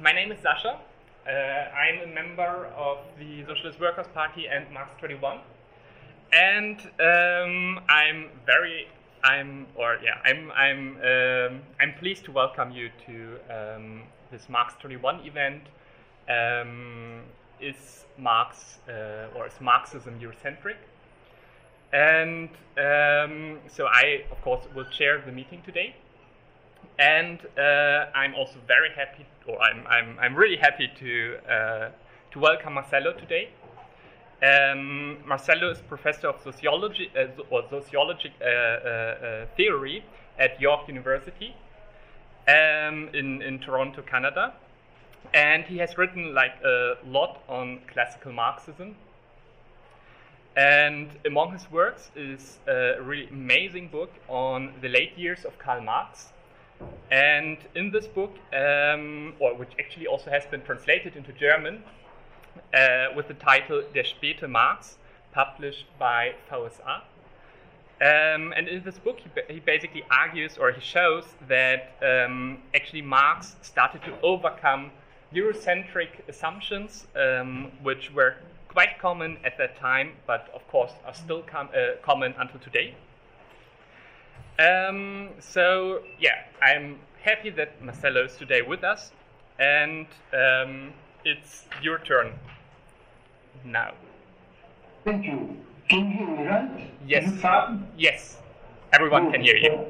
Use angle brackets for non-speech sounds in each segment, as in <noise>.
my name is Sasha. Uh, I'm a member of the Socialist Workers' Party and Marx 21, and um, I'm very, I'm, or yeah, I'm, I'm, um, I'm pleased to welcome you to um, this Marx 21 event. Um, is Marx uh, or is Marxism Eurocentric? And um, so I, of course, will chair the meeting today. And uh, I'm also very happy, or I'm, I'm, I'm really happy to, uh, to welcome Marcello today. Um, Marcello is professor of sociology uh, or sociologic uh, uh, theory at York University um, in, in Toronto, Canada. And he has written like a lot on classical Marxism. And among his works is a really amazing book on the late years of Karl Marx. And in this book, um, or which actually also has been translated into German, uh, with the title Der späte Marx, published by VSA. Um, and in this book, he, ba he, basically argues or he shows that um, actually Marx started to overcome Eurocentric assumptions, um, which were quite common at that time, but of course are still com uh, common until today. Um, so, yeah, I'm happy that Marcello is today with us, and um, it's your turn now. Thank you. Can you hear me, right? Yes. Yes. Everyone can hear you.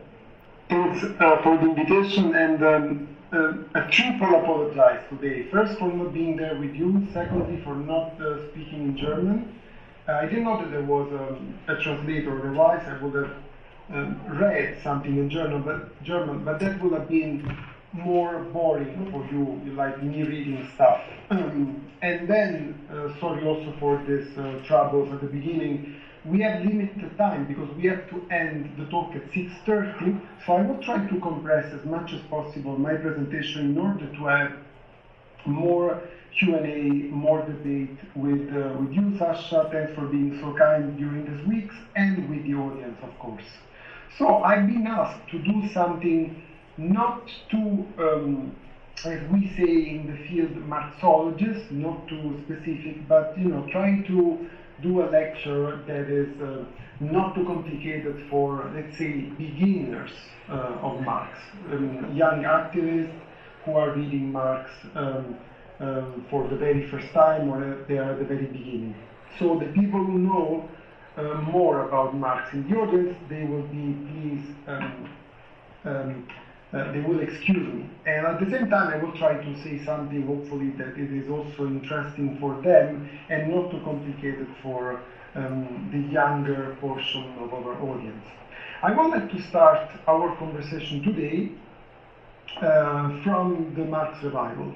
Thanks uh, for the invitation, and um, uh, a triple apologize today. First, for not being there with you. Secondly, for not uh, speaking in German. Uh, I didn't know that there was um, a translator. Otherwise, I would have um, read something in German, but German, but that would have been more boring for you, like me reading stuff. <clears throat> And then, uh, sorry also for this uh, troubles at the beginning. We have limited time because we have to end the talk at 6.30, so I will try to compress as much as possible my presentation in order to have more Q&A, more debate with, uh, with you, Sasha. Thanks for being so kind during these weeks, and with the audience, of course. So I've been asked to do something not too, um, as we say in the field, Marxologist, not too specific, but you know, trying to do a lecture that is uh, not too complicated for, let's say, beginners uh, of Marx, um, young activists who are reading Marx um, um, for the very first time or they are at the very beginning. So the people who know uh, more about Marx in the audience, they will be please, um, um, uh, they will excuse me. And at the same time, I will try to say something, hopefully, that it is also interesting for them and not too complicated for um, the younger portion of our audience. I wanted to start our conversation today uh, from the Marx revival.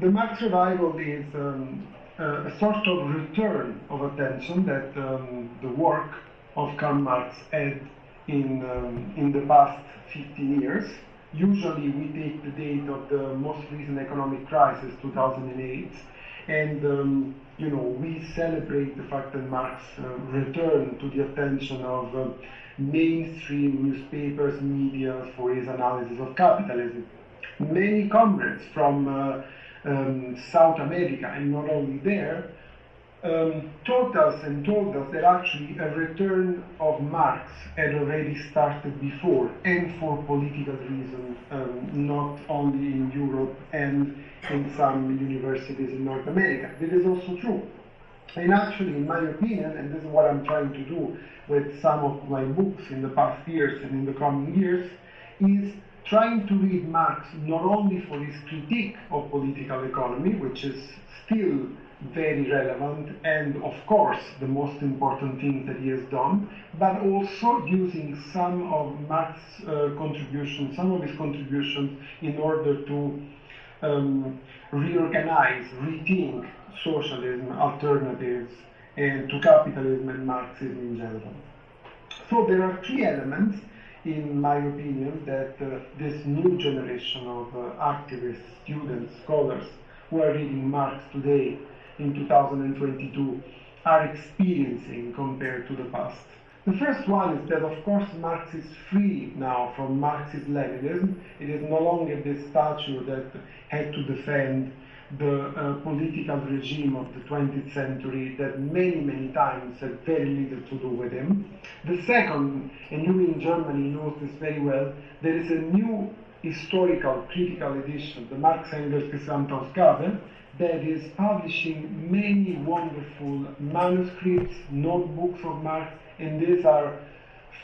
The Marx revival is um, a sort of return of attention that um, the work of Karl Marx had in, um, in the past 15 years. Usually we take the date of the most recent economic crisis, 2008, and um, you know we celebrate the fact that Marx uh, returned to the attention of uh, mainstream newspapers, media for his analysis of capitalism. Many comrades from uh, um, South America and not only there, um, taught us and told us that actually a return of Marx had already started before and for political reasons, um, not only in Europe and in some universities in North America. This is also true. And actually, in my opinion, and this is what I'm trying to do with some of my books in the past years and in the coming years, is trying to read Marx not only for his critique of political economy, which is still very relevant and, of course, the most important thing that he has done, but also using some of Marx's uh, contributions, some of his contributions in order to um, reorganize, rethink socialism, alternatives, and to capitalism and Marxism in general. So there are three elements in my opinion, that uh, this new generation of uh, activists, students, scholars who are reading Marx today in 2022 are experiencing compared to the past. The first one is that, of course, Marx is free now from Marxist-Leninism. It is no longer this statue that had to defend the uh, political regime of the 20th century that many, many times had very little to do with him. The second, and you in Germany know this very well, there is a new historical critical edition, the Marx Engels Gesamtausgabe, that is publishing many wonderful manuscripts, notebooks of Marx, and these are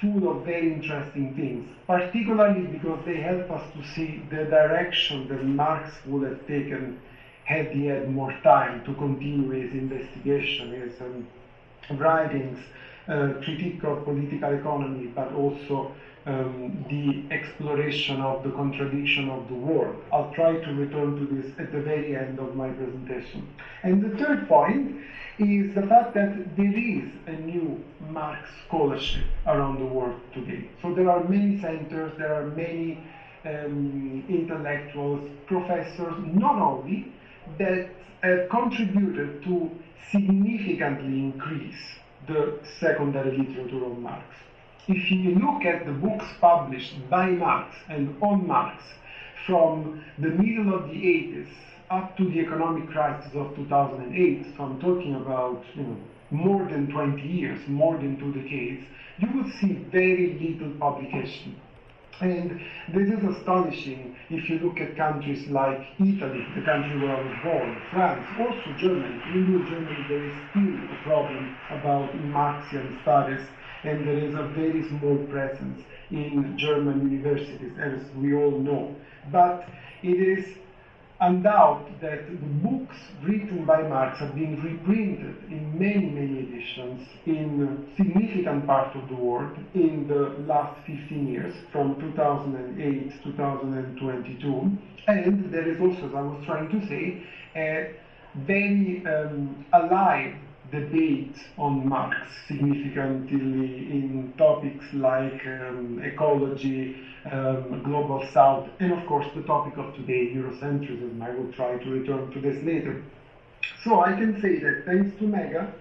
full of very interesting things, particularly because they help us to see the direction that Marx would have taken had he had more time to continue his investigation, his um, writings, uh, critique of political economy, but also um, the exploration of the contradiction of the world. I'll try to return to this at the very end of my presentation. And the third point is the fact that there is a new Marx scholarship around the world today. So there are many centers, there are many um, intellectuals, professors, not only that have contributed to significantly increase the secondary literature on Marx. If you look at the books published by Marx and on Marx from the middle of the 80s up to the economic crisis of 2008, so I'm talking about you know, more than 20 years, more than two decades, you will see very little publication. And this is astonishing if you look at countries like Italy, the country where I was born, France, also Germany. In Germany, there is still a problem about Marxian studies, and there is a very small presence in German universities, as we all know. But it is undoubt that the books written by Marx have been reprinted in many, many editions in significant parts of the world in the last 15 years, from 2008 to 2022. And there is also, as I was trying to say, a very um, alive debate on Marx significantly in topics like um, ecology, um, global south, and of course the topic of today, Eurocentrism. I will try to return to this later. So I can say that thanks to Mega,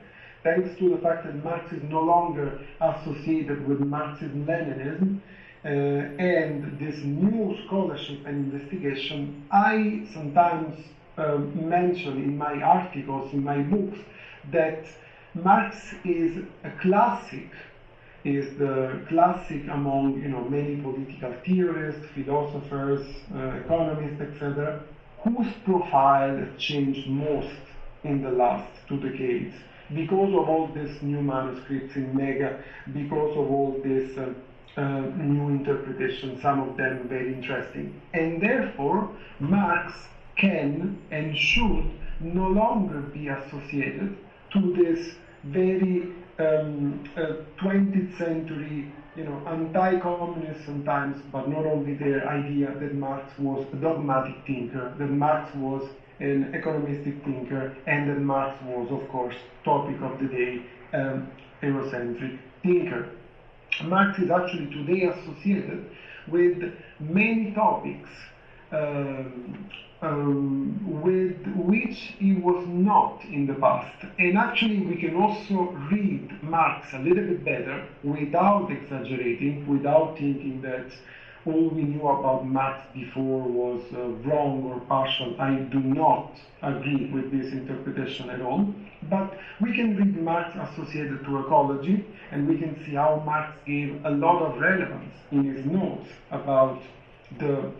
thanks to the fact that Marx is no longer associated with Marxism-Leninism, uh, and this new scholarship and investigation, I sometimes uh, mention in my articles, in my books, that Marx is a classic, is the classic among you know many political theorists, philosophers, uh, economists, etc., whose profile has changed most in the last two decades because of all these new manuscripts in Mega, because of all this uh, uh, new interpretations, some of them very interesting. And therefore, Marx can and should no longer be associated to this very um, uh, 20th century, you know, anti-communist sometimes, but not only their idea that Marx was a dogmatic thinker, that Marx was an economistic thinker, and that Marx was, of course, topic of the day, um, Eurocentric thinker. Marx is actually today associated with many topics um, um, with which he was not in the past. And actually, we can also read Marx a little bit better without exaggerating, without thinking that all we knew about Marx before was uh, wrong or partial. I do not agree with this interpretation at all. But we can read Marx associated to ecology, and we can see how Marx gave a lot of relevance in his notes about the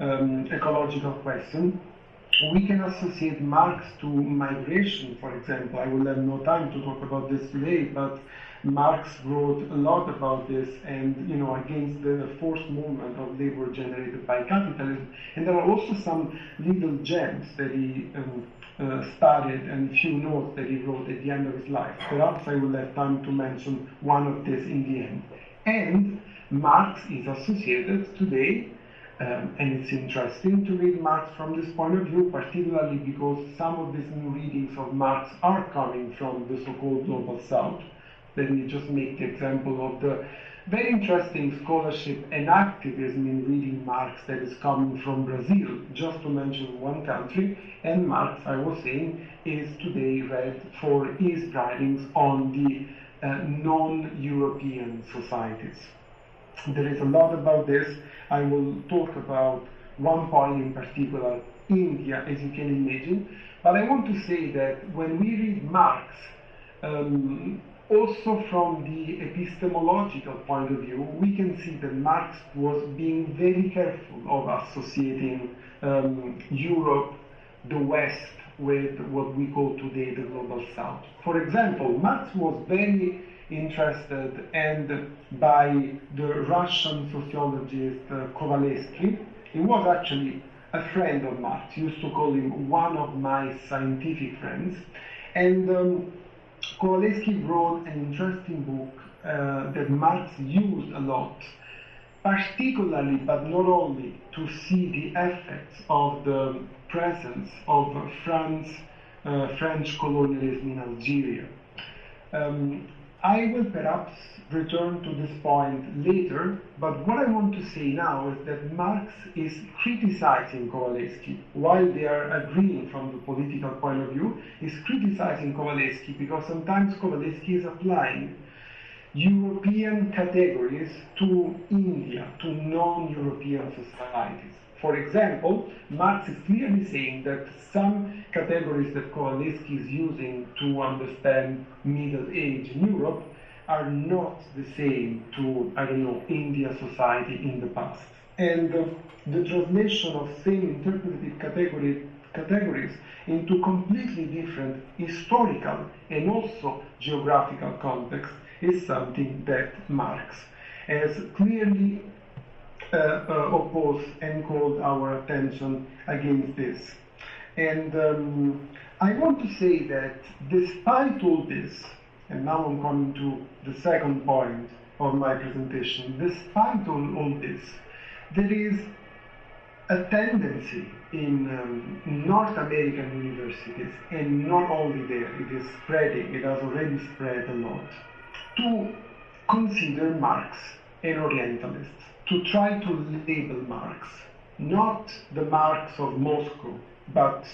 um, ecological question. We can associate Marx to migration, for example. I will have no time to talk about this today, but Marx wrote a lot about this and, you know, against the forced movement of labor generated by capitalism. And there are also some little gems that he um, uh, studied and few notes that he wrote at the end of his life. Perhaps I will have time to mention one of these in the end. And Marx is associated today um, and it's interesting to read Marx from this point of view, particularly because some of these new readings of Marx are coming from the so-called Global South. Let me just make the example of the very interesting scholarship and activism in reading Marx that is coming from Brazil, just to mention one country. And Marx, I was saying, is today read for his writings on the uh, non-European societies. There is a lot about this. I will talk about one point in particular, India, as you can imagine. But I want to say that when we read Marx, um, also from the epistemological point of view, we can see that Marx was being very careful of associating um, Europe, the West, with what we call today the global South. For example, Marx was very interested and by the Russian sociologist uh, Kovalevsky. He was actually a friend of Marx, used to call him one of my scientific friends. And um, Kovalevsky wrote an interesting book uh, that Marx used a lot, particularly but not only to see the effects of the presence of France, uh, French colonialism in Algeria. Um, I will perhaps return to this point later, but what I want to say now is that Marx is criticizing Kovalevsky while they are agreeing from the political point of view, is criticizing Kovalevsky because sometimes Kovalevsky is applying European categories to India, to non-European societies. For example, Marx is clearly saying that some categories that Kovalevsky is using to understand Middle Age in Europe are not the same to, I don't know, India society in the past. And uh, the translation of same interpretive category, categories into completely different historical and also geographical context is something that Marx has clearly uh, uh, opposed and called our attention against this. And um, I want to say that despite all this, and now I'm coming to the second point of my presentation, despite all, all this, there is a tendency in um, North American universities, and not only there, it is spreading, it has already spread a lot, to consider Marx an Orientalist to try to label Marx, not the Marx of Moscow, but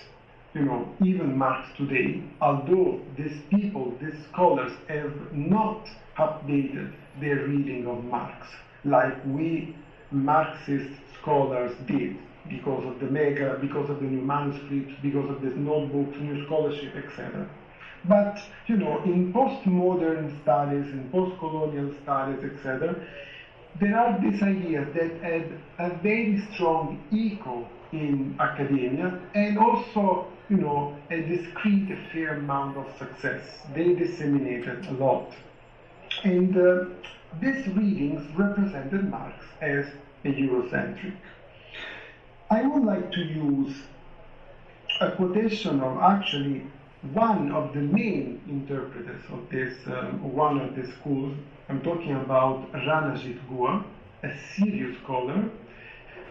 you know, even Marx today, although these people, these scholars, have not updated their reading of Marx like we Marxist scholars did because of the mega, because of the new manuscripts, because of these notebooks, new scholarship, etc. But you know, in postmodern studies, in post-colonial studies, etc., there are these ideas that had a very strong echo in academia and also, you know, a discrete, fair amount of success. They disseminated a lot. And uh, these readings represented Marx as a Eurocentric. I would like to use a quotation of actually one of the main interpreters of this, um, one of the schools, I'm talking about Ranajit Guha, a serious scholar,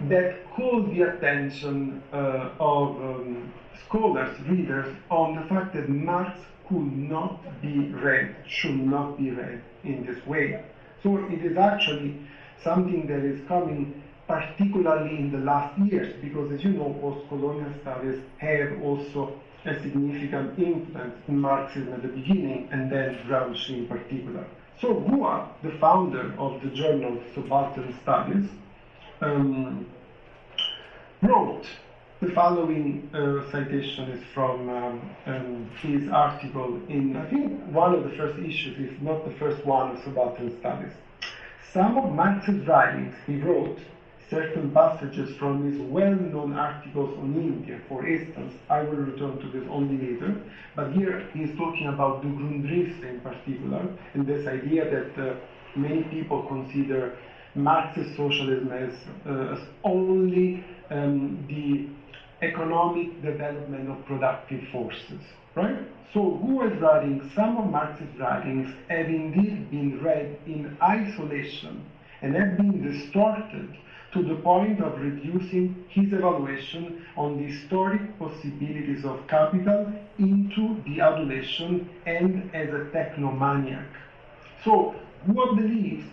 that called the attention uh, of um, scholars, readers, on the fact that Marx could not be read, should not be read in this way. So it is actually something that is coming particularly in the last years, because as you know, post-colonial studies have also a significant influence in Marxism at the beginning and then Gramsci in particular. So Guha, the founder of the journal Subaltern Studies, um, wrote the following uh, citation is from um, um, his article in, I think, one of the first issues, if not the first one of Subaltern Studies. Some of Marx's writings, he wrote, certain passages from his well-known articles on India. For instance, I will return to this only later, but here he is talking about the Grundrisse in particular, and this idea that uh, many people consider Marxist socialism as, uh, as only um, the economic development of productive forces, right? So who is writing, some of Marx's writings have indeed been read in isolation and have been distorted to the point of reducing his evaluation on the historic possibilities of capital into the adulation and as a technomaniac. So, Guha believes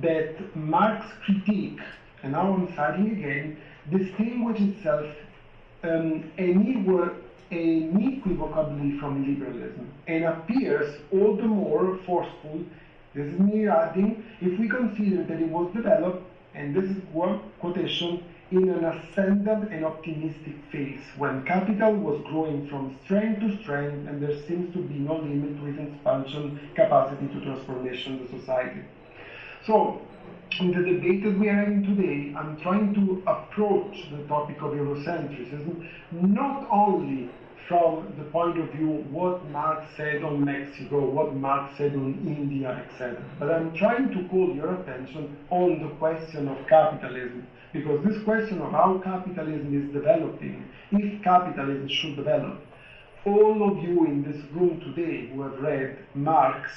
that Marx's critique, and now I'm citing again, distinguishes itself um, unequivocably from liberalism and appears all the more forceful, this is me adding, if we consider that it was developed, and this is one quotation, in an ascendant and optimistic phase when capital was growing from strength to strength and there seems to be no limit to its expansion capacity to transformation of the society. So, in the debate that we are having today, I'm trying to approach the topic of Eurocentrism not only from the point of view what Marx said on Mexico, what Marx said on India, etc. But I'm trying to call your attention on the question of capitalism because this question of how capitalism is developing, if capitalism should develop, all of you in this room today who have read Marx,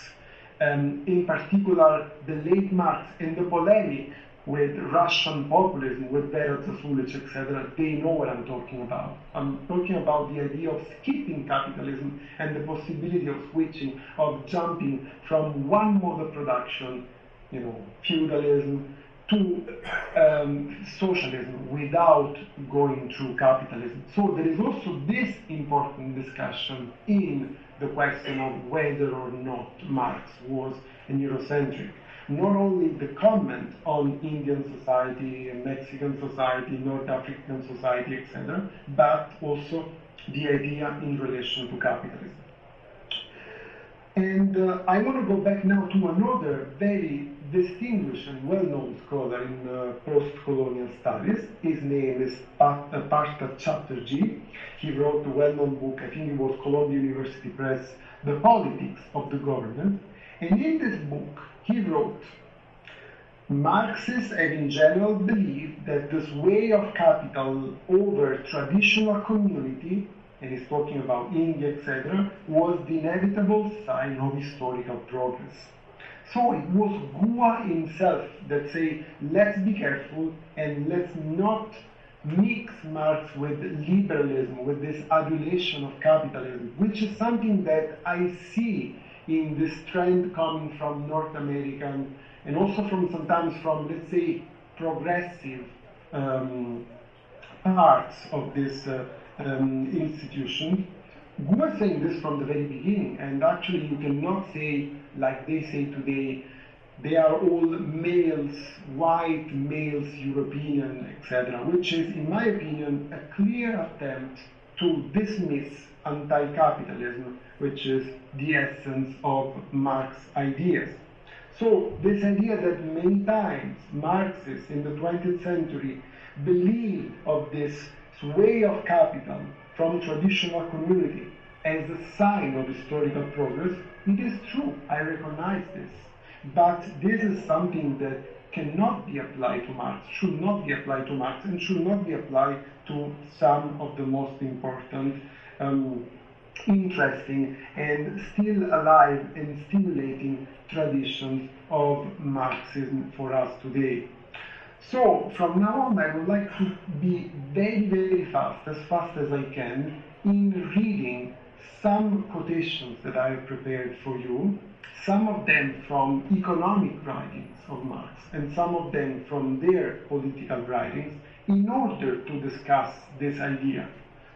um, in particular the late Marx and the polemic with Russian populism, with Vera Zasulich, etc., they know what I'm talking about. I'm talking about the idea of skipping capitalism and the possibility of switching, of jumping from one mode of production, you know, feudalism, to um, socialism without going through capitalism. So there is also this important discussion in the question of whether or not Marx was an Eurocentric. Not only the comment on Indian society, Mexican society, North African society, etc., but also the idea in relation to capitalism. And uh, I want to go back now to another very distinguished and well-known scholar in uh, post-colonial studies. His name is Pat- uh, Partha Chatterjee. He wrote a well-known book, I think it was Columbia University Press, The Politics of the Governed. And in this book, he wrote, Marxists have in general believed that this way of capital over traditional community and he's talking about India, etc., was the inevitable sign of historical progress. So it was Guha himself that say, let's be careful and let's not mix Marx with liberalism, with this adulation of capitalism, which is something that I see in this trend coming from North American and also from sometimes from, let's say, progressive um, parts of this uh, um, institution. Guha was saying this from the very beginning, and actually you cannot say, like they say today, they are all males, white males, European, etc., which is, in my opinion, a clear attempt to dismiss anti-capitalism, which is the essence of Marx's ideas. So this idea that many times Marxists in the 20th century believed of this way of capital from traditional community as a sign of historical progress, it is true, I recognize this. But this is something that cannot be applied to Marx, should not be applied to Marx, and should not be applied to some of the most important, um, interesting, and still alive and stimulating traditions of Marxism for us today. So from now on, I would like to be very, very fast, as fast as I can, in reading some quotations that I have prepared for you, some of them from economic writings of Marx, and some of them from their political writings, in order to discuss this idea.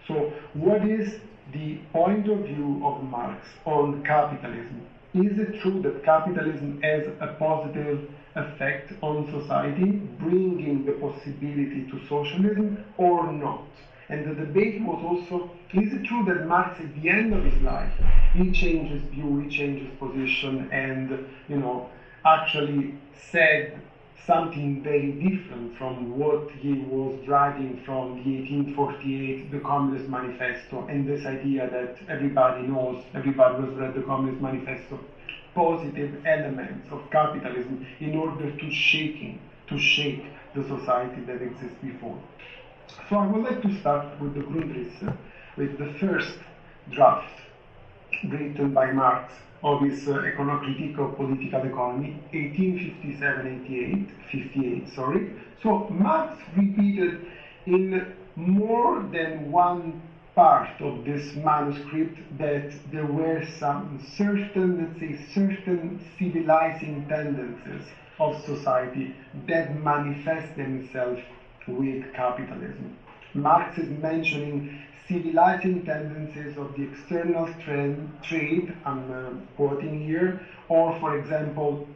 So, what is the point of view of Marx on capitalism? Is it true that capitalism has a positive effect on society, bringing the possibility to socialism or not. And the debate was also, is it true that Marx at the end of his life, he changes view, he changes position, and, you know, actually said something very different from what he was driving from the 1848, the Communist Manifesto, and this idea that everybody knows, everybody has read the Communist Manifesto, positive elements of capitalism in order to shaking, to shake the society that exists before. So I would like to start with the Grundrisse, with the first draft written by Marx of his uh, Econocritique of Political Economy, 1857-88, 58, sorry. So Marx repeated in more than one part of this manuscript that there were some certain, let's say, certain civilizing tendencies of society that manifest themselves with capitalism. Marx is mentioning civilizing tendencies of the external trade, I'm uh, quoting here, or for example,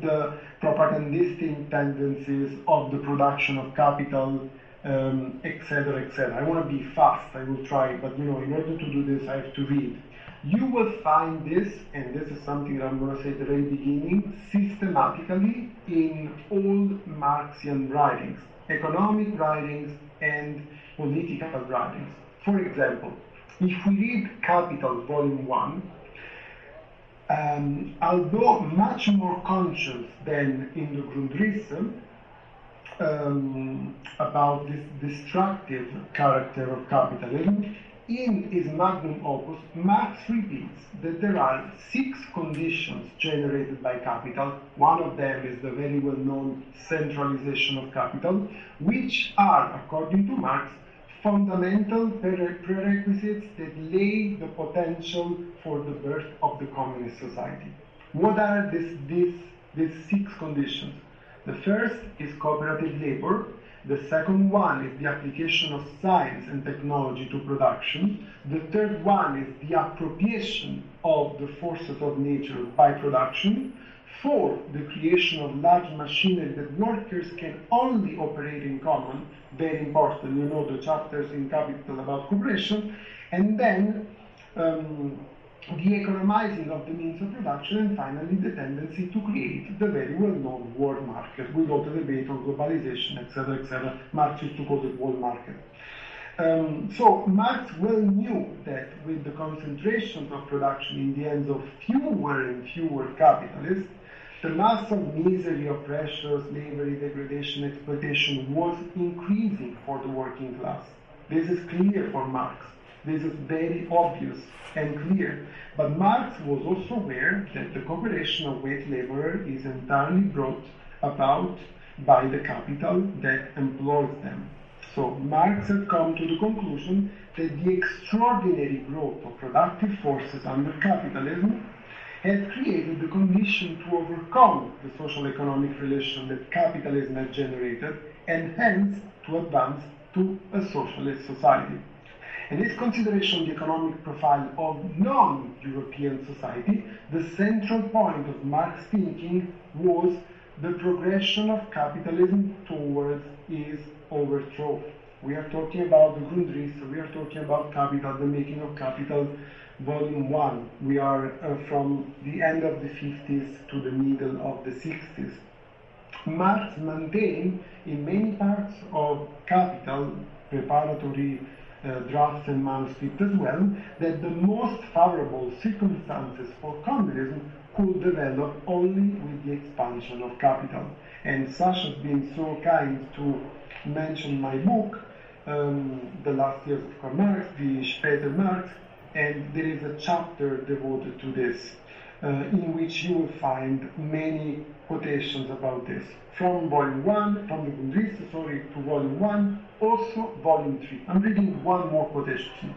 the propagandistic tendencies of the production of capital, etc., um, etc. Et I want to be fast, I will try, but you know, in order to do this, I have to read. You will find this, and this is something that I'm going to say at the very beginning, systematically in all Marxian writings, economic writings and political writings. For example, if we read Capital, Volume 1, um, although much more conscious than in the Grundrisse um, about this destructive character of capitalism, in his magnum opus, Marx repeats that there are six conditions generated by capital. One of them is the very well known centralization of capital, which are, according to Marx, fundamental prerequisites that lay the potential for the birth of the communist society. What are these, these, six conditions? The first is cooperative labor. The second one is the application of science and technology to production. The third one is the appropriation of the forces of nature by production. Four, the creation of large machinery that workers can only operate in common. Very important, you know the chapters in Capital about cooperation. And then um, the economizing of the means of production, and finally the tendency to create the very well-known world market with all the debate on globalization, etc., etc. Marx used to call it world market. Um, so Marx well knew that with the concentration of production in the hands of fewer and fewer capitalists, the mass of misery, oppression, slavery, degradation, exploitation was increasing for the working class. This is clear for Marx. This is very obvious and clear. But Marx was also aware that the cooperation of wage laborers is entirely brought about by the capital that employs them. So Marx had come to the conclusion that the extraordinary growth of productive forces under capitalism had created the condition to overcome the social economic relation that capitalism has generated and hence to advance to a socialist society. In this consideration of the economic profile of non-European society, the central point of Marx's thinking was the progression of capitalism towards its overthrow. We are talking about the Grundrisse, we are talking about capital, the making of capital, volume 1. We are uh, from the end of the 50s to the middle of the 60s. Marx maintained in many parts of Capital, preparatory uh, drafts and manuscript as well, that the most favorable circumstances for communism could develop only with the expansion of capital. And Sasha has been so kind to mention my book, um, The Last Years of Karl Marx, the Später Marx, and there is a chapter devoted to this, uh, in which you will find many quotations about this. From volume 1, from the Grundrisse, sorry, to volume 1, also volume 3. I'm reading one more quotation.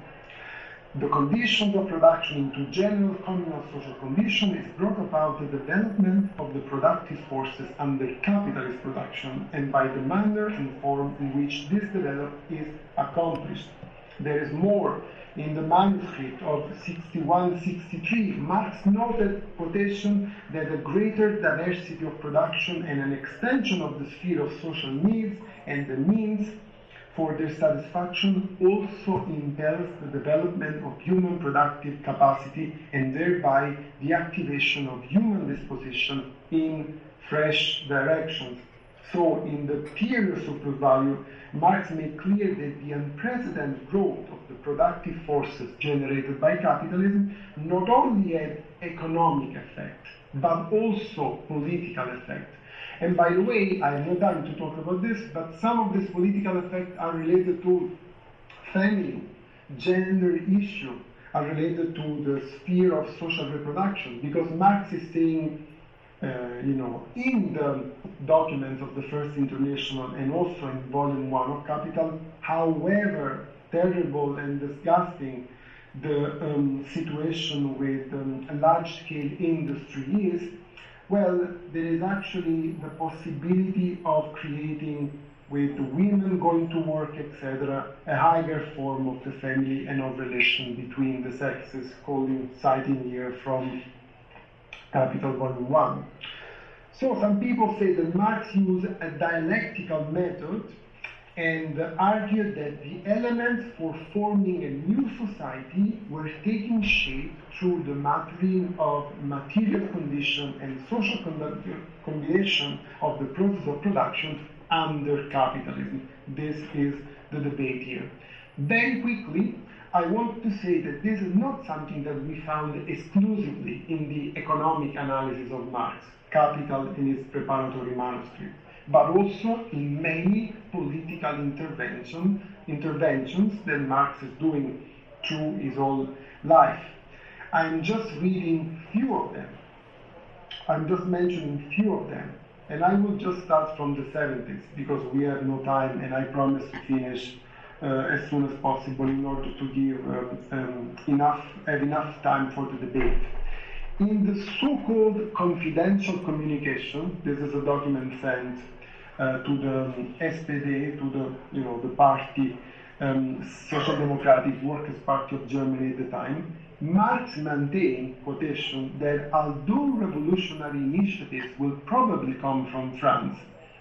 The conditions of production into general communal social condition is brought about the development of the productive forces under capitalist production and by the manner and form in which this development is accomplished. There is more in the manuscript of 61-63, Marx noted quotation that a greater diversity of production and an extension of the sphere of social needs and the means for their satisfaction also impels the development of human productive capacity and thereby the activation of human disposition in fresh directions. So, in the period of surplus value, Marx made clear that the unprecedented growth of the productive forces generated by capitalism not only had economic effect, but also political effect. And by the way, I have no time to talk about this, but some of these political effects are related to family, gender issue, are related to the sphere of social reproduction, because Marx is saying you know, in the documents of the First International and also in Volume 1 of Capital, however terrible and disgusting the um, situation with um, large-scale industry is, well, there is actually the possibility of creating with women going to work, etc., a higher form of the family and of relation between the sexes, calling, citing here from Capital Volume 1. So some people say that Marx used a dialectical method and argued that the elements for forming a new society were taking shape through the maturing of material condition and social combination of the process of production under capitalism. This is the debate here. Very quickly, I want to say that this is not something that we found exclusively in the economic analysis of Marx, Capital in its preparatory manuscript, but also in many political intervention, interventions that Marx is doing through his whole life. I'm just reading few of them. I'm just mentioning few of them. And I will just start from the 70s because we have no time and I promise to finish as soon as possible in order to give um, um, enough, have enough time for the debate. In the so-called confidential communication, this is a document sent uh, to the SPD, to the, you know, the party, um, Social Democratic Workers' Party of Germany at the time, Marx maintained, quotation, that although revolutionary initiatives will probably come from France,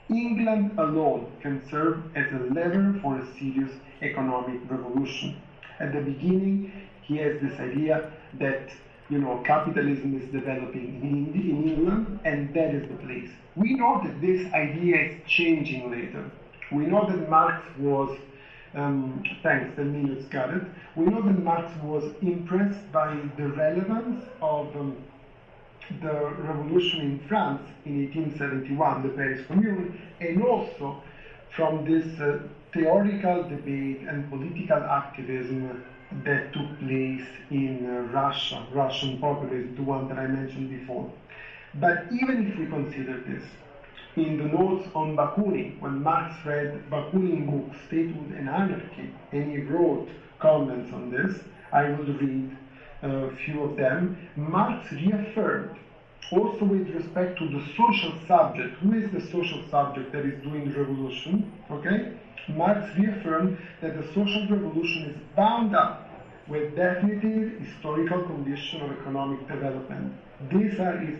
England alone can serve as a lever for a serious economic revolution. At the beginning, he has this idea that you know capitalism is developing in, in England, and that is the place. We know that this idea is changing later. We know that Marx was um, thanks, the minutes got it. We know that Marx was impressed by the relevance of um, the revolution in France in 1871, the Paris Commune, and also from this uh, theoretical debate and political activism that took place in uh, Russia, Russian populism, the one that I mentioned before. But even if we consider this, in the notes on Bakunin, when Marx read Bakunin's book Statehood and Anarchy, and he wrote comments on this, I will read a few of them. Marx reaffirmed, also with respect to the social subject, who is the social subject that is doing the revolution, okay? Marx reaffirmed that the social revolution is bound up with definitive historical condition of economic development. These are his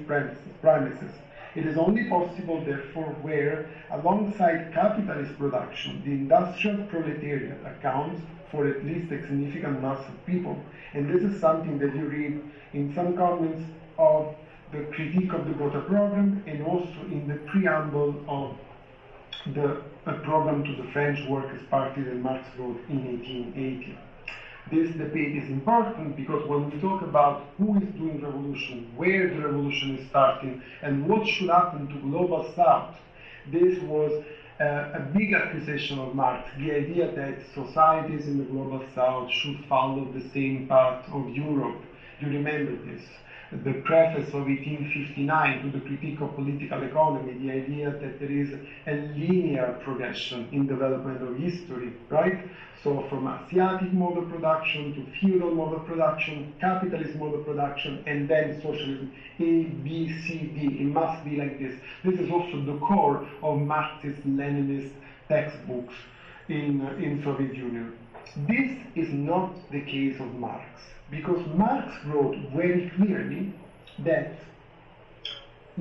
premises. It is only possible, therefore, where, alongside capitalist production, the industrial proletariat accounts for at least a significant mass of people. And this is something that you read in some comments of the critique of the Gotha program and also in the preamble of the program to the French Workers' Party that Marx wrote in 1880 this debate is important because when we talk about who is doing revolution, where the revolution is starting, and what should happen to global south, this was uh, a big accusation of Marx, the idea that societies in the global south should follow the same path of Europe. You remember this the preface of 1859 to the critique of political economy, the idea that there is a linear progression in development of history, right? So from Asiatic mode of production to feudal mode of production, capitalist mode of production, and then socialism, A, B, C, D. It must be like this. This is also the core of Marxist-Leninist textbooks in, in Soviet Union. This is not the case of Marx because Marx wrote very clearly that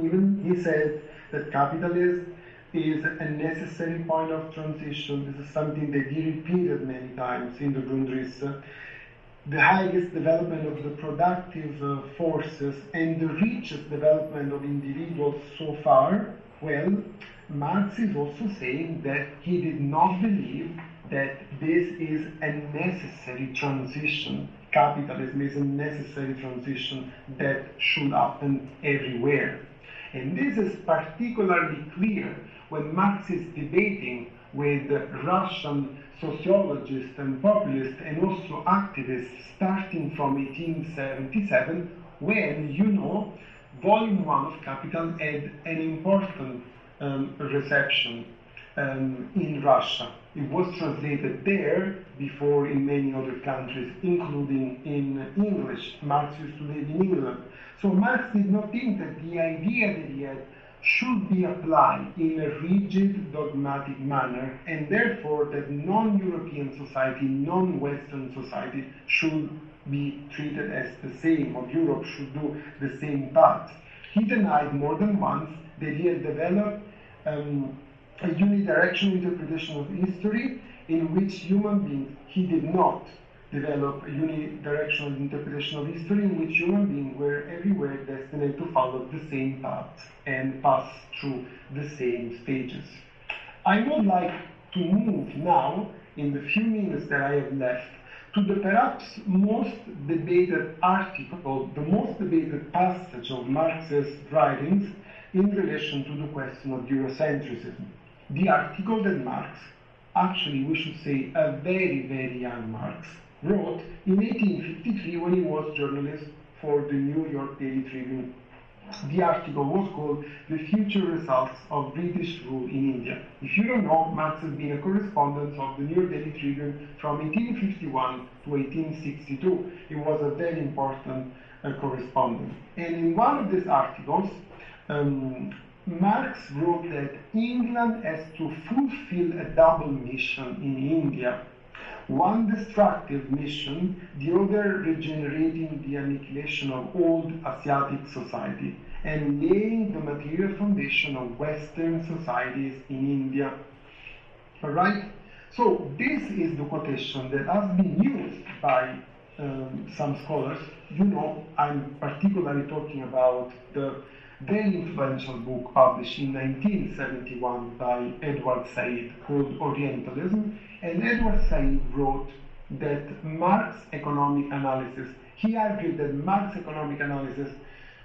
even he said that capitalism is a necessary point of transition. This is something that he repeated many times in the Grundrisse. The highest development of the productive uh, forces and the richest development of individuals so far, well, Marx is also saying that he did not believe that this is a necessary transition capitalism is a necessary transition that should happen everywhere. And this is particularly clear when Marx is debating with Russian sociologists and populists and also activists starting from 1877 when, you know, volume 1 of Capital had an important um, reception um, in Russia. It was translated there before in many other countries, including in English. Marx used to live in England. So Marx did not think that the idea that he had should be applied in a rigid, dogmatic manner, and therefore that non European society, non Western society should be treated as the same, or Europe should do the same path. He denied more than once that he had developed um, a unidirectional interpretation of history in which human beings, he did not develop a unidirectional interpretation of history in which human beings were everywhere destined to follow the same path and pass through the same stages. I would like to move now, in the few minutes that I have left, to the perhaps most debated article, the most debated passage of Marx's writings in relation to the question of Eurocentrism. The article that Marx, actually we should say a very, very young Marx, wrote in 1853 when he was journalist for the New York Daily Tribune. The article was called The Future Results of British Rule in India. If you don't know, Marx has been a correspondent of the New York Daily Tribune from 1851 to 1862. He was a very important uh, correspondent. And in one of these articles, um, Marx wrote that England has to fulfill a double mission in India one destructive mission, the other regenerating the annihilation of old Asiatic society and laying the material foundation of Western societies in India. Alright? So this is the quotation that has been used by um, some scholars. You know, I'm particularly talking about the very influential book published in 1971 by Edward Said called Orientalism. And Edward Said wrote that Marx economic analysis, he argued that Marx economic analysis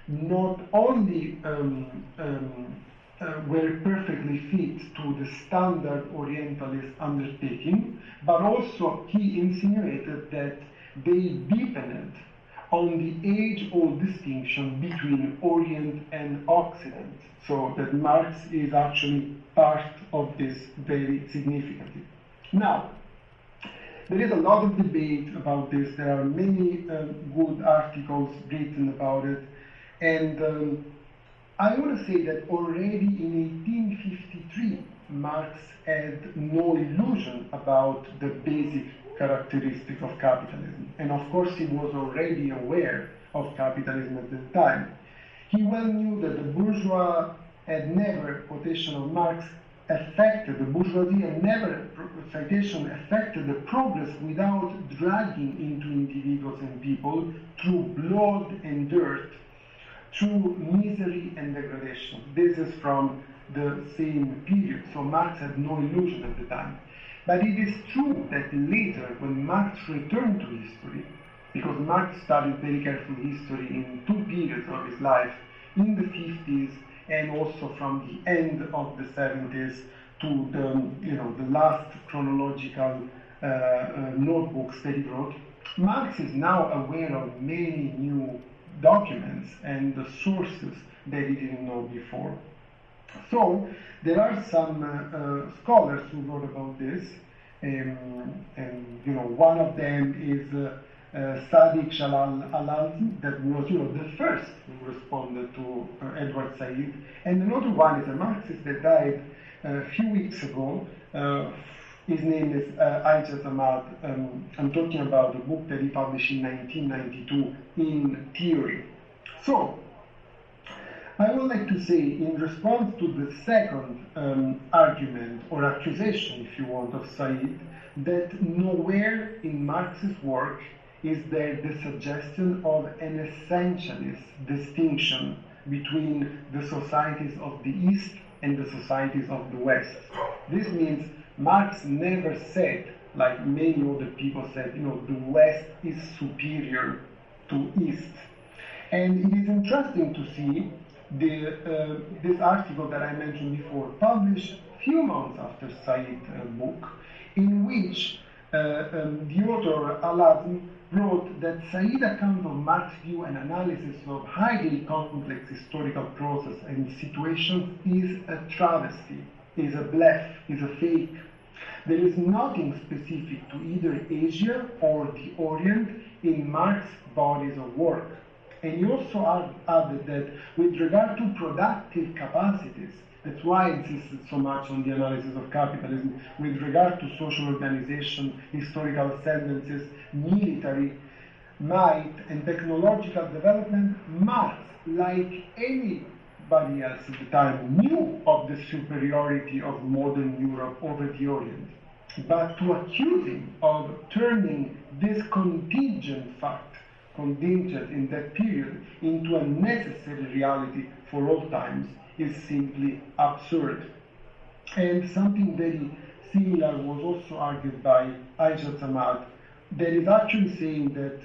not only um, um, uh, were perfectly fit to the standard Orientalist undertaking, but also he insinuated that they deepened on the age-old distinction between Orient and Occident, so that Marx is actually part of this very significantly. Now, there is a lot of debate about this. There are many um, good articles written about it, and um, I want to say that already in 1853, Marx had no illusion about the basic characteristic of capitalism. And of course, he was already aware of capitalism at the time. He well knew that the bourgeois had never, quotation of Marx, affected, the bourgeoisie had never, citation, affected the progress without dragging into individuals and people through blood and dirt, through misery and degradation. This is from the same period, so Marx had no illusion at the time. But it is true that later, when Marx returned to history, because Marx studied very carefully history in two periods of his life, in the 50s and also from the end of the 70s to the, you know, the last chronological uh, uh, notebooks that he wrote, Marx is now aware of many new documents and the sources that he didn't know before. So there are some uh, uh, scholars who wrote about this, um, and you know one of them is uh, uh, Sadiq Jalal Al-Azm, that was you know the first who responded to uh, Edward Said, and another one is a Marxist that died a few weeks ago. His name is uh, Aijaz Ahmad. Um, I'm talking about a book that he published in 1992 in theory. So, I would like to say, in response to the second um, argument or accusation, if you want, of Said, that nowhere in Marx's work is there the suggestion of an essentialist distinction between the societies of the East and the societies of the West. This means Marx never said, like many other people said, you know, the West is superior to East. And it is interesting to see the, uh, this article that I mentioned before, published a few months after Said's uh, book, in which uh, um, the author Al-Azm wrote that Said's account of Marx's view and analysis of highly complex historical process and situations is a travesty, is a bluff, is a fake. There is nothing specific to either Asia or the Orient in Marx's bodies of work. And he also added that with regard to productive capacities, that's why I insisted so much on the analysis of capitalism. With regard to social organization, historical tendencies, military might, and technological development, Marx, like anybody else at the time, knew of the superiority of modern Europe over the Orient. But to accuse him of turning this contingent fact, contingent in that period, into a necessary reality for all times is simply absurd. And something very similar was also argued by Aijaz Ahmad. There is actually saying that,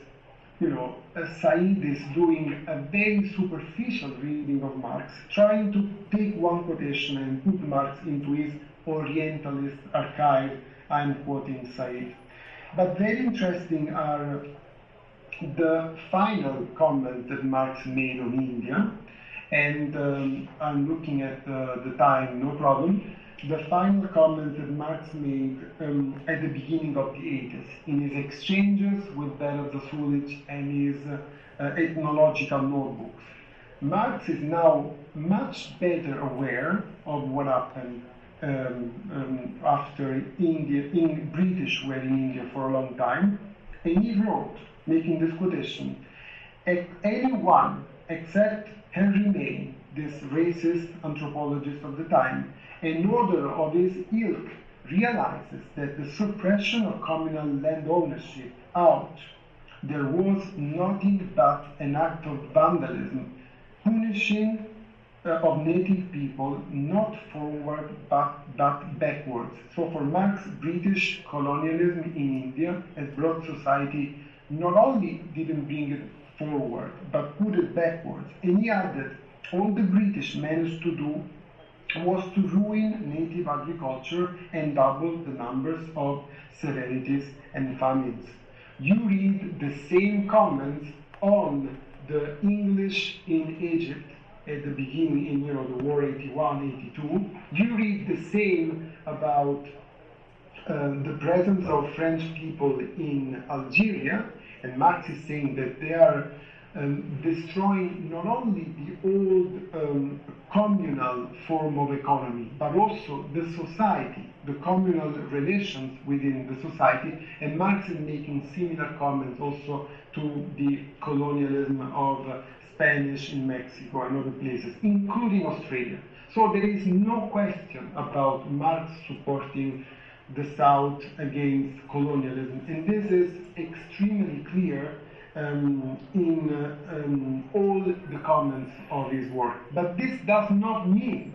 you know, Said is doing a very superficial reading of Marx, trying to take one quotation and put Marx into his Orientalist archive. I'm quoting Said. But very interesting are the final comment that Marx made on India, and um, I'm looking at uh, the time, no problem. The final comment that Marx made um, at the beginning of the 80s in his exchanges with Vera Zasulich and his uh, ethnological notebooks. Marx is now much better aware of what happened um, um, after India, in British were in India for a long time, and he wrote, making this quotation, anyone except Henry Maine, this racist anthropologist of the time, an order of his ilk realizes that the suppression of communal land ownership out there was nothing but an act of vandalism, punishing uh, of native people not forward but, but backwards. So for Marx, British colonialism in India has brought society not only didn't bring it forward, but put it backwards. And he added, all the British managed to do was to ruin native agriculture and double the numbers of severities and famines. You read the same comments on the English in Egypt at the beginning in you know the war 81 82 you read the same about the presence of french people in algeria and Marx is saying that they are um, destroying not only the old um, communal form of economy, but also the society, the communal relations within the society. And Marx is making similar comments also to the colonialism of uh, Spanish in Mexico and other places, including Australia. So there is no question about Marx supporting the South against colonialism. And this is extremely clear um, in um, all the comments of his work. But this does not mean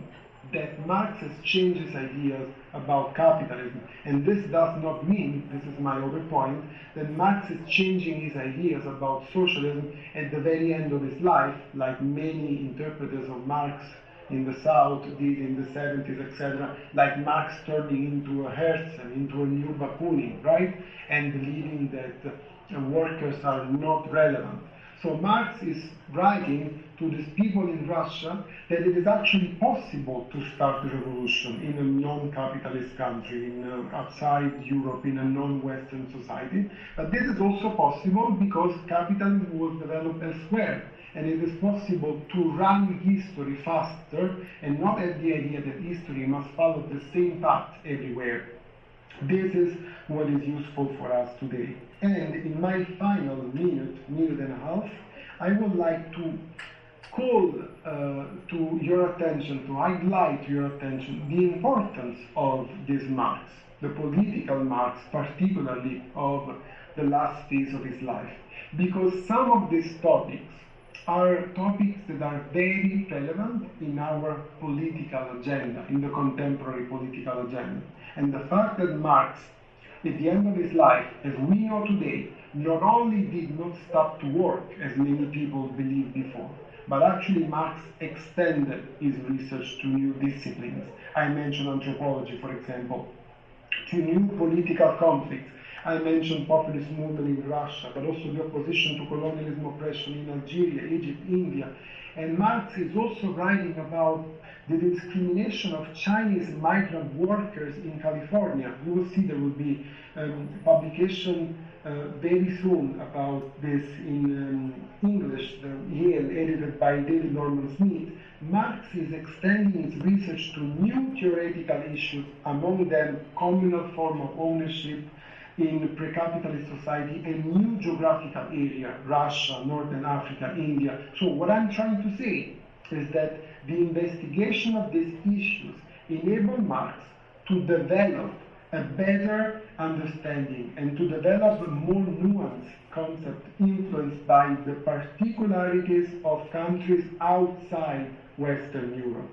that Marx his ideas about capitalism. And this does not mean, this is my other point, that Marx is changing his ideas about socialism at the very end of his life, like many interpreters of Marx in the South did in the 70s, etc., like Marx turning into a Herzen, into a new Bakunin, right? And believing that uh, workers are not relevant. So Marx is writing to these people in Russia that it is actually possible to start a revolution in a non-capitalist country, in, uh, outside Europe, in a non-Western society. But this is also possible because capitalism was developed elsewhere and it is possible to run history faster and not have the idea that history must follow the same path everywhere. This is what is useful for us today. And in my final minute, minute and a half, I would like to call uh, to your attention, to highlight your attention the importance of these marks, the political marks, particularly of the last phase of his life. Because some of these topics are topics that are very relevant in our political agenda, in the contemporary political agenda. And the fact that Marx, at the end of his life, as we know today, not only did not stop to work, as many people believed before, but actually Marx extended his research to new disciplines. I mentioned anthropology, for example, to new political conflicts. I mentioned populist movement in Russia, but also the opposition to colonialism oppression in Algeria, Egypt, India. And Marx is also writing about the discrimination of Chinese migrant workers in California. You will see there will be um, publication uh, very soon about this in um, English, the Yale, edited by David Norman Smith. Marx is extending his research to new theoretical issues, among them communal form of ownership in pre-capitalist society, a new geographical area, Russia, Northern Africa, India. So what I'm trying to say is that the investigation of these issues enabled Marx to develop a better understanding and to develop a more nuanced concept influenced by the particularities of countries outside Western Europe.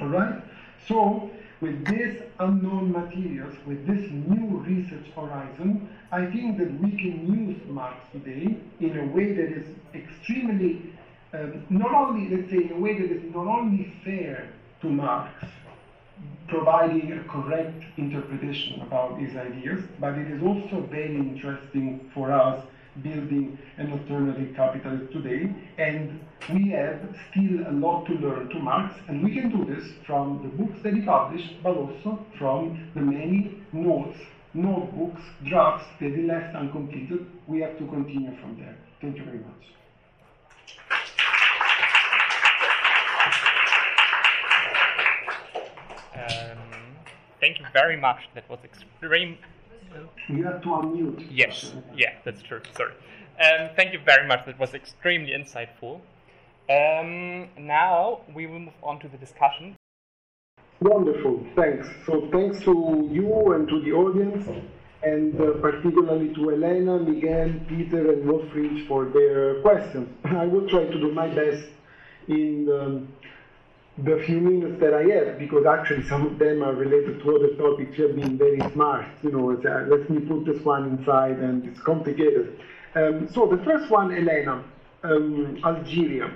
All right? So, with these unknown materials, with this new research horizon, I think that we can use Marx today in a way that is extremely, um, not only, let's say, in a way that is not only fair to Marx, providing a correct interpretation about his ideas, but it is also very interesting for us building an alternative capitalist today. And we have still a lot to learn to Marx, and we can do this from the books that he published, but also from the many notes, notebooks, drafts that he left uncompleted. We have to continue from there. Thank you very much. Um, thank you very much. That was extreme. You have to unmute. Yes, yeah, that's true. Sorry. Um, thank you very much. That was extremely insightful. Um, now we will move on to the discussion. Wonderful, thanks. So thanks to you and to the audience, and uh, particularly to Elena, Miguel, Peter, and Wolfridge for their questions. I will try to do my best in um, the few minutes that I have, because actually some of them are related to other topics. You have been very smart, you know. Uh, let me put this one inside, and it's complicated. Um, so the first one, Elena, um, Algeria.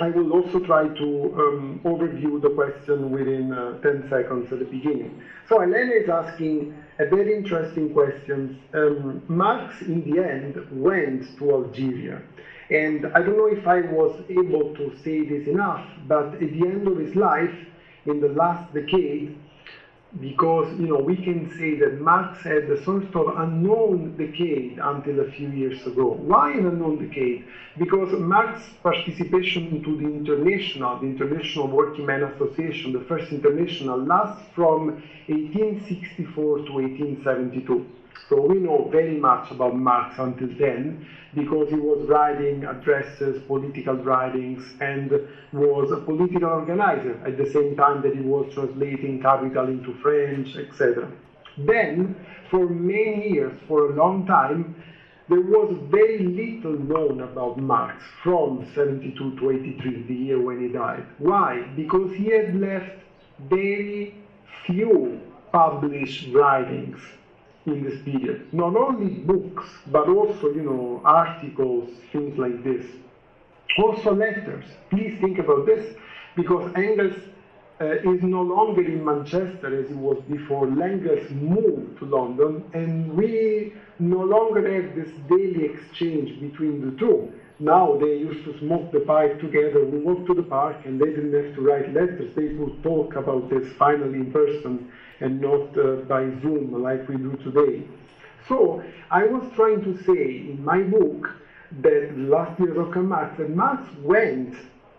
I will also try to um, overview the question within uh, 10 seconds at the beginning. So Elena is asking a very interesting question. Um, Marx, in the end, went to Algeria. And I don't know if I was able to say this enough, but at the end of his life, in the last decade, because you know we can say that Marx had a sort of unknown decade until a few years ago. Why an unknown decade? Because Marx's participation to the international, the International Working Men Association, the first international, lasts from 1864 to 1872. So we know very much about Marx until then because he was writing addresses, political writings, and was a political organizer at the same time that he was translating Capital into French, etc. Then, for many years, for a long time, there was very little known about Marx from 72 to 83, the year when he died. Why? Because he had left very few published writings in this period. Not only books, but also, you know, articles, things like this. Also letters. Please think about this, because Engels uh, is no longer in Manchester as he was before. Engels moved to London, and we no longer have this daily exchange between the two. Now they used to smoke the pipe together. We walked to the park, and they didn't have to write letters. They would talk about this finally in person and not uh, by Zoom like we do today. So I was trying to say in my book that last years of Marx, that Marx went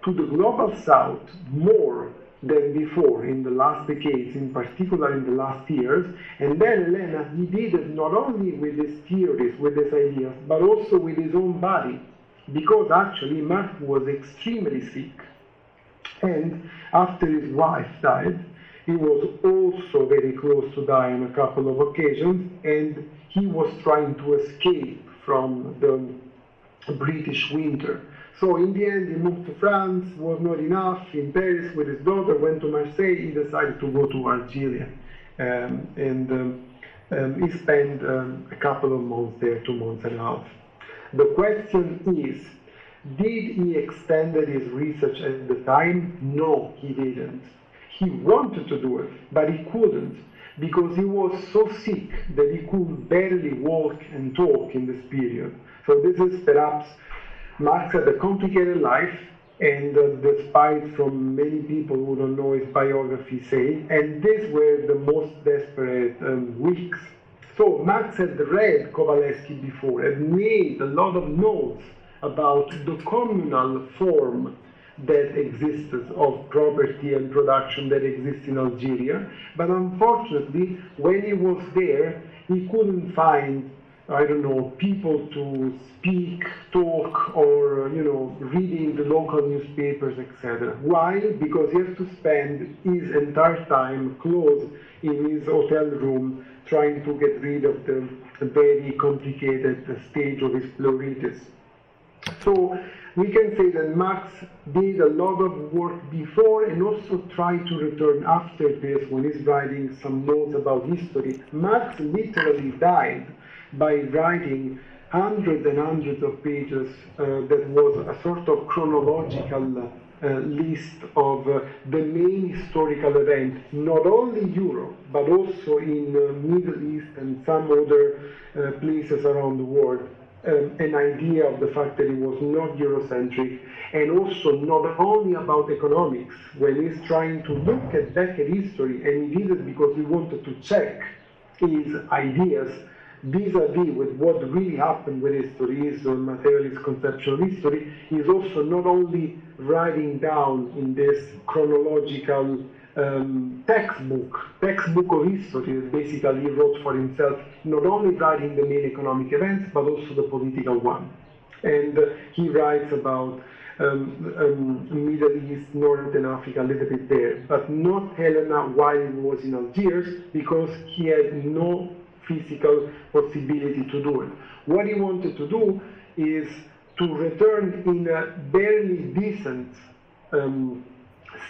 to the global south more than before in the last decades, in particular in the last years. And then Elena, he did it not only with his theories, with his ideas, but also with his own body. Because actually Marx was extremely sick. And after his wife died, he was also very close to die on a couple of occasions, and he was trying to escape from the British winter. So in the end, he moved to France, was not enough, in Paris with his daughter, went to Marseille, he decided to go to Algeria. Um, and um, um, he spent um, a couple of months there, two months and a half. The question is, did he extend his research at the time? No, he didn't. He wanted to do it, but he couldn't because he was so sick that he could barely walk and talk in this period. So this is perhaps Marx had a complicated life, and uh, despite from many people who don't know his biography say, and these were the most desperate um, weeks. So Marx had read Kowalewski before and made a lot of notes about the communal form that exists of property and production that exists in Algeria. But unfortunately, when he was there, he couldn't find, I don't know, people to speak, talk, or, you know, reading the local newspapers, etc. Why? Because he has to spend his entire time closed in his hotel room trying to get rid of the very complicated stage of his pleuritis. So we can say that Marx did a lot of work before and also tried to return after this when he's writing some notes about history. Marx literally died by writing hundreds and hundreds of pages uh, that was a sort of chronological uh, list of uh, the main historical events, not only Europe, but also in uh, Middle East and some other uh, places around the world um, an idea of the fact that it was not Eurocentric and also not only about economics. When he's trying to look at back at history, and he did it because he wanted to check his ideas vis-a-vis with what really happened with history, his materialist conceptual history, he's also not only writing down in this chronological um, textbook, textbook of history basically he wrote for himself, not only writing the main economic events, but also the political one. And uh, he writes about um, um, Middle East, Northern Africa, a little bit there, but not Helena while he was in Algiers, because he had no physical possibility to do it. What he wanted to do is to return in a barely decent um,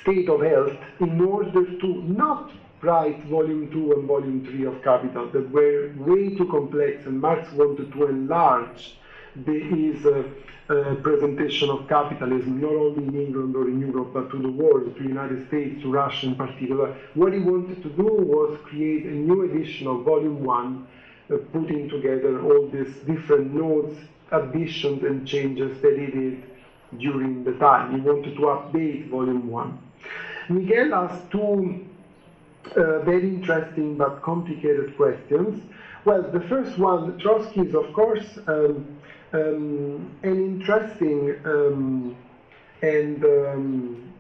state of health in order to not write volume 2 and volume 3 of Capital that were way too complex and Marx wanted to enlarge his uh, uh, presentation of capitalism not only in England or in Europe but to the world, to the United States, to Russia in particular. What he wanted to do was create a new edition of volume 1 uh, putting together all these different notes, additions and changes that he did during the time. He wanted to update volume 1. Miguel asked two uh, very interesting but complicated questions. Well, the first one, Trotsky is of course um, um, an interesting um, and um,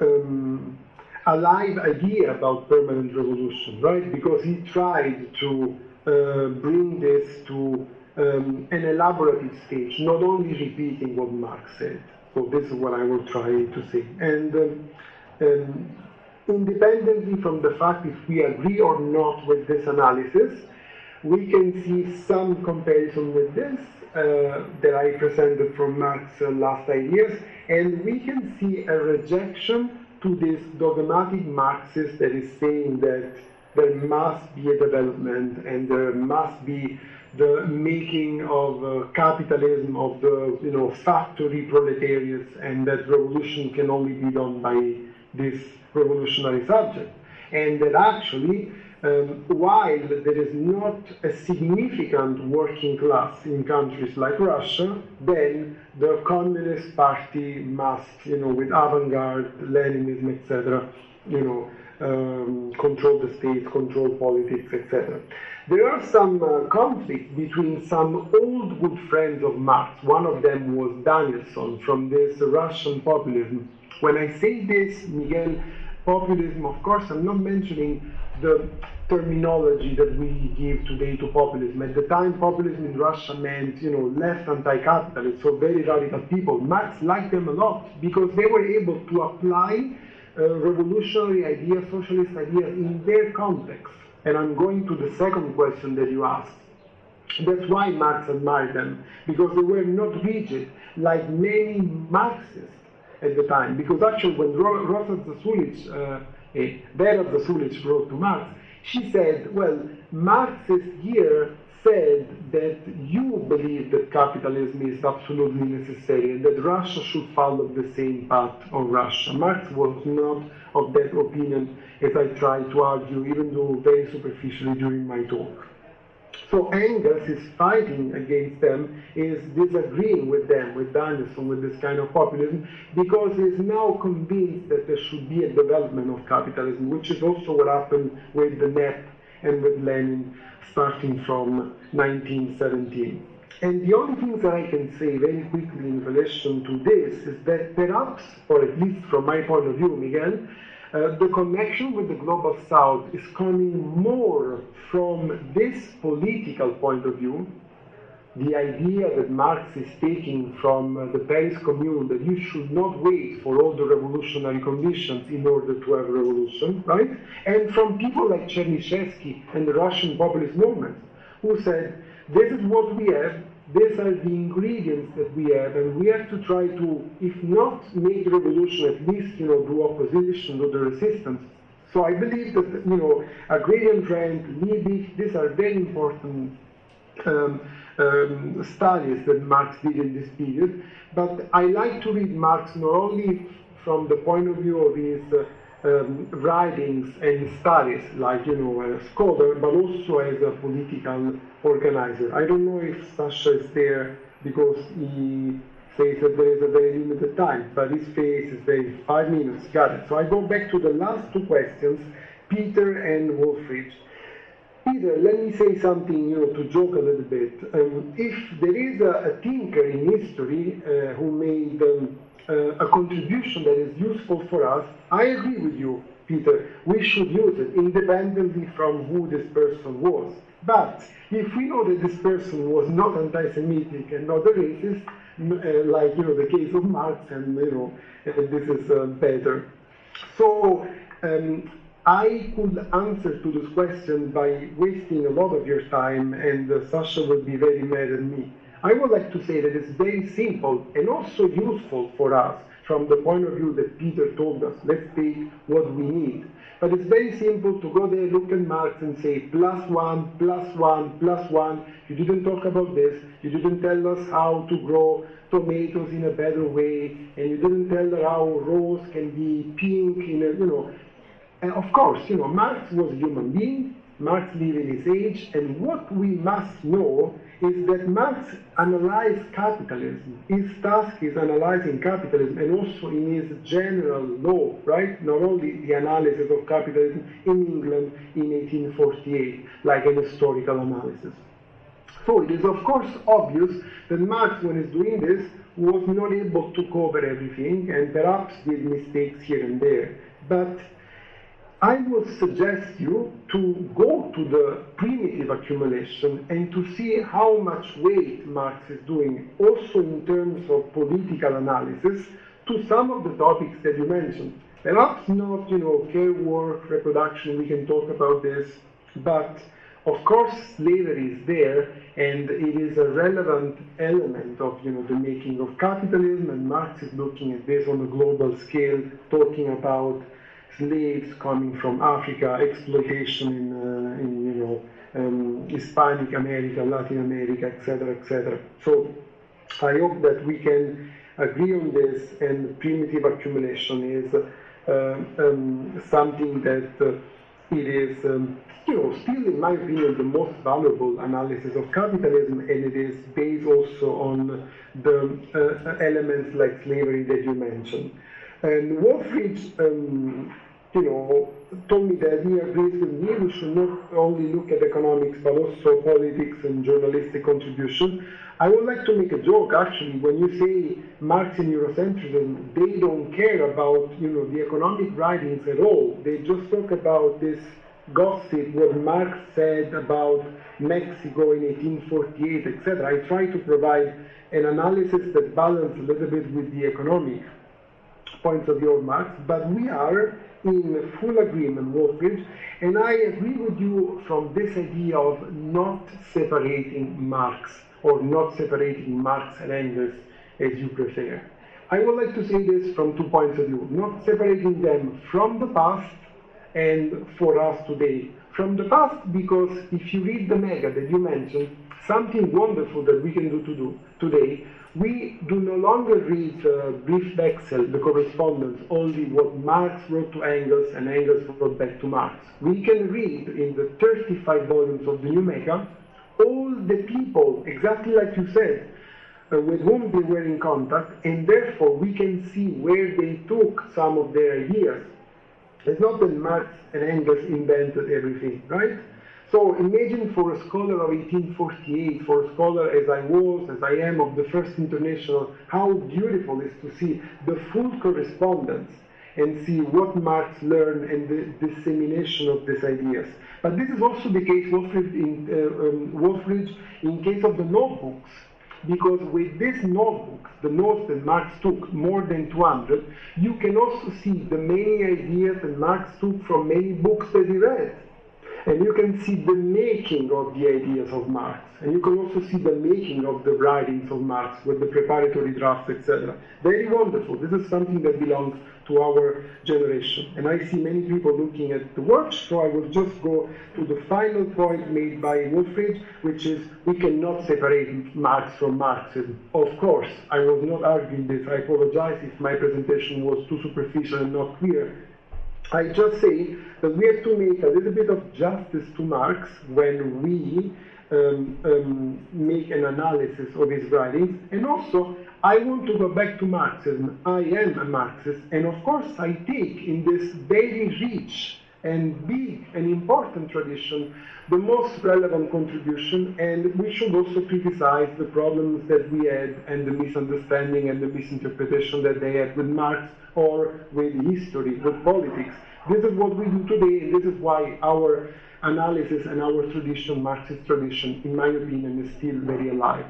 um, alive idea about permanent revolution, right? Because he tried to uh, bring this to um, an elaborative stage, not only repeating what Marx said. So this is what I will try to say. And um, um, independently from the fact if we agree or not with this analysis, we can see some comparison with this uh, that I presented from Marx's uh, last ideas, and we can see a rejection to this dogmatic Marxist that is saying that there must be a development and there must be the making of uh, capitalism, of the you know factory proletariats, and that revolution can only be done by this revolutionary subject, and that actually. Um, while there is not a significant working class in countries like Russia, then the Communist Party must, you know, with avant-garde, Leninism, etc., you know, um, control the state, control politics, etc. There are some uh, conflicts between some old good friends of Marx. One of them was Danielson from this Russian populism. When I say this, Miguel, populism, of course, I'm not mentioning the terminology that we give today to populism. At the time, populism in Russia meant, you know, left anti-capitalist, so very radical people. Marx liked them a lot because they were able to apply uh, revolutionary ideas, socialist ideas in their context. And I'm going to the second question that you asked. That's why Marx admired them, because they were not rigid like many Marxists at the time. Because actually, when Ro- Rosa Zasulich, uh, eh, Vera Zasulich wrote to Marx, she said, well, Marxists here said that you believe that capitalism is absolutely necessary and that Russia should follow the same path of Russia. Marx was not of that opinion, as I tried to argue, even though very superficially during my talk. So Engels is fighting against them, is disagreeing with them, with Danielson, with this kind of populism, because he's now convinced that there should be a development of capitalism, which is also what happened with the NEP and with Lenin starting from 1917. And the only thing that I can say very quickly in relation to this is that perhaps, or at least from my point of view, Miguel, uh, the connection with the global south is coming more from this political point of view the idea that Marx is taking from uh, the Paris Commune that you should not wait for all the revolutionary conditions in order to have a revolution, right? And from people like Chernyshevsky and the Russian populist movement, who said, this is what we have, these are the ingredients that we have, and we have to try to, if not make revolution, at least, you know, do opposition to the resistance. So I believe that, you know, Agrarian Trend, Liebig, these are very important um, um, studies that Marx did in this period. But I like to read Marx not only from the point of view of his uh, um, writings and studies, like you know, a scholar, but also as a political organizer. I don't know if Sasha is there because he says that there is a very limited time, but his face is very five minutes. Got it. So I go back to the last two questions, Peter and Wolfridge. Peter, let me say something, you know, to joke a little bit. Um, if there is a, a thinker in history uh, who made um, uh, a contribution that is useful for us, I agree with you, Peter. We should use it independently from who this person was. But if we know that this person was not anti-Semitic and not a racist, uh, like you know the case of Marx, and you know this is uh, better. So. Um, I could answer to this question by wasting a lot of your time, and uh, Sasha would be very mad at me. I would like to say that it's very simple and also useful for us from the point of view that Peter told us. Let's take what we need. But it's very simple to go there, look at Marx, and say plus one, plus one, plus one. You didn't talk about this. You didn't tell us how to grow tomatoes in a better way, and you didn't tell us how rose can be pink in a, you know. And of course, you know, Marx was a human being, Marx lived in his age, and what we must know is that Marx analyzed capitalism. His task is analyzing capitalism and also in his general law, right? Not only the analysis of capitalism in England in 1848, like an historical analysis. So it is of course obvious that Marx, when he's doing this, was not able to cover everything and perhaps did mistakes here and there. But I would suggest you to go to the primitive accumulation and to see how much weight Marx is doing, also in terms of political analysis, to some of the topics that you mentioned. Perhaps not, you know, care work, reproduction, we can talk about this, but of course slavery is there and it is a relevant element of, you know, the making of capitalism and Marx is looking at this on a global scale, talking about slaves coming from Africa, exploitation in, uh, in you know, um, Hispanic America, Latin America, etc., etc. So I hope that we can agree on this, and primitive accumulation is uh, um, something that uh, it is, um, you know, still in my opinion, the most valuable analysis of capitalism, and it is based also on the uh, elements like slavery that you mentioned. And Wolfridge um, you know, told me that he agrees with me. We should not only look at economics, but also politics and journalistic contribution. I would like to make a joke, actually, when you say Marx and Eurocentrism, they don't care about, you know, the economic writings at all. They just talk about this gossip, what Marx said about Mexico in 1848, etc. I try to provide an analysis that balances a little bit with the economic points of view of Marx, but we are in full agreement, Wolfridge, and I agree with you from this idea of not separating Marx or not separating Marx and Engels as you prefer. I would like to say this from two points of view, not separating them from the past and for us today. from the past because if you read the mega that you mentioned, something wonderful that we can do, to do today, we do no longer read uh, Briefwechsel, the correspondence, only what Marx wrote to Engels and Engels wrote back to Marx. We can read in the 35 volumes of the New Mega all the people, exactly like you said, uh, with whom they were in contact, and therefore we can see where they took some of their ideas. It's not that Marx and Engels invented everything, right? So imagine for a scholar of 1848, for a scholar as I was, as I am of the First International, how beautiful it is to see the full correspondence and see what Marx learned and the dissemination of these ideas. But this is also the case, Wolfridge, in, uh, um, Wolfridge, in case of the notebooks because with these notebooks, the notes that Marx took, more than 200, you can also see the many ideas that Marx took from many books that he read. And you can see the making of the ideas of Marx. And you can also see the making of the writings of Marx with the preparatory drafts, etc. Very wonderful. This is something that belongs to our generation. And I see many people looking at the watch, so I will just go to the final point made by Wolfridge, which is we cannot separate Marx from Marxism. Of course, I was not arguing this. I apologize if my presentation was too superficial and not clear. I just say that we have to make a little bit of justice to Marx when we um, um, make an analysis of his writings, and also I want to go back to Marxism. I am a Marxist, and of course I take in this very rich and be an important tradition the most relevant contribution, and we should also criticize the problems that we had and the misunderstanding and the misinterpretation that they had with Marx or with history, with politics. This is what we do today, and this is why our analysis and our tradition, Marxist tradition, in my opinion, is still very alive.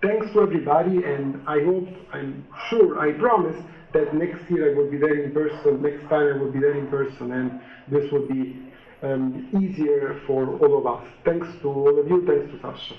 Thanks to everybody, and I hope, I'm sure, I promise that next year I will be there in person, next time I will be there in person, and this will be um, easier for all of us. Thanks to all of you, thanks to Sasha.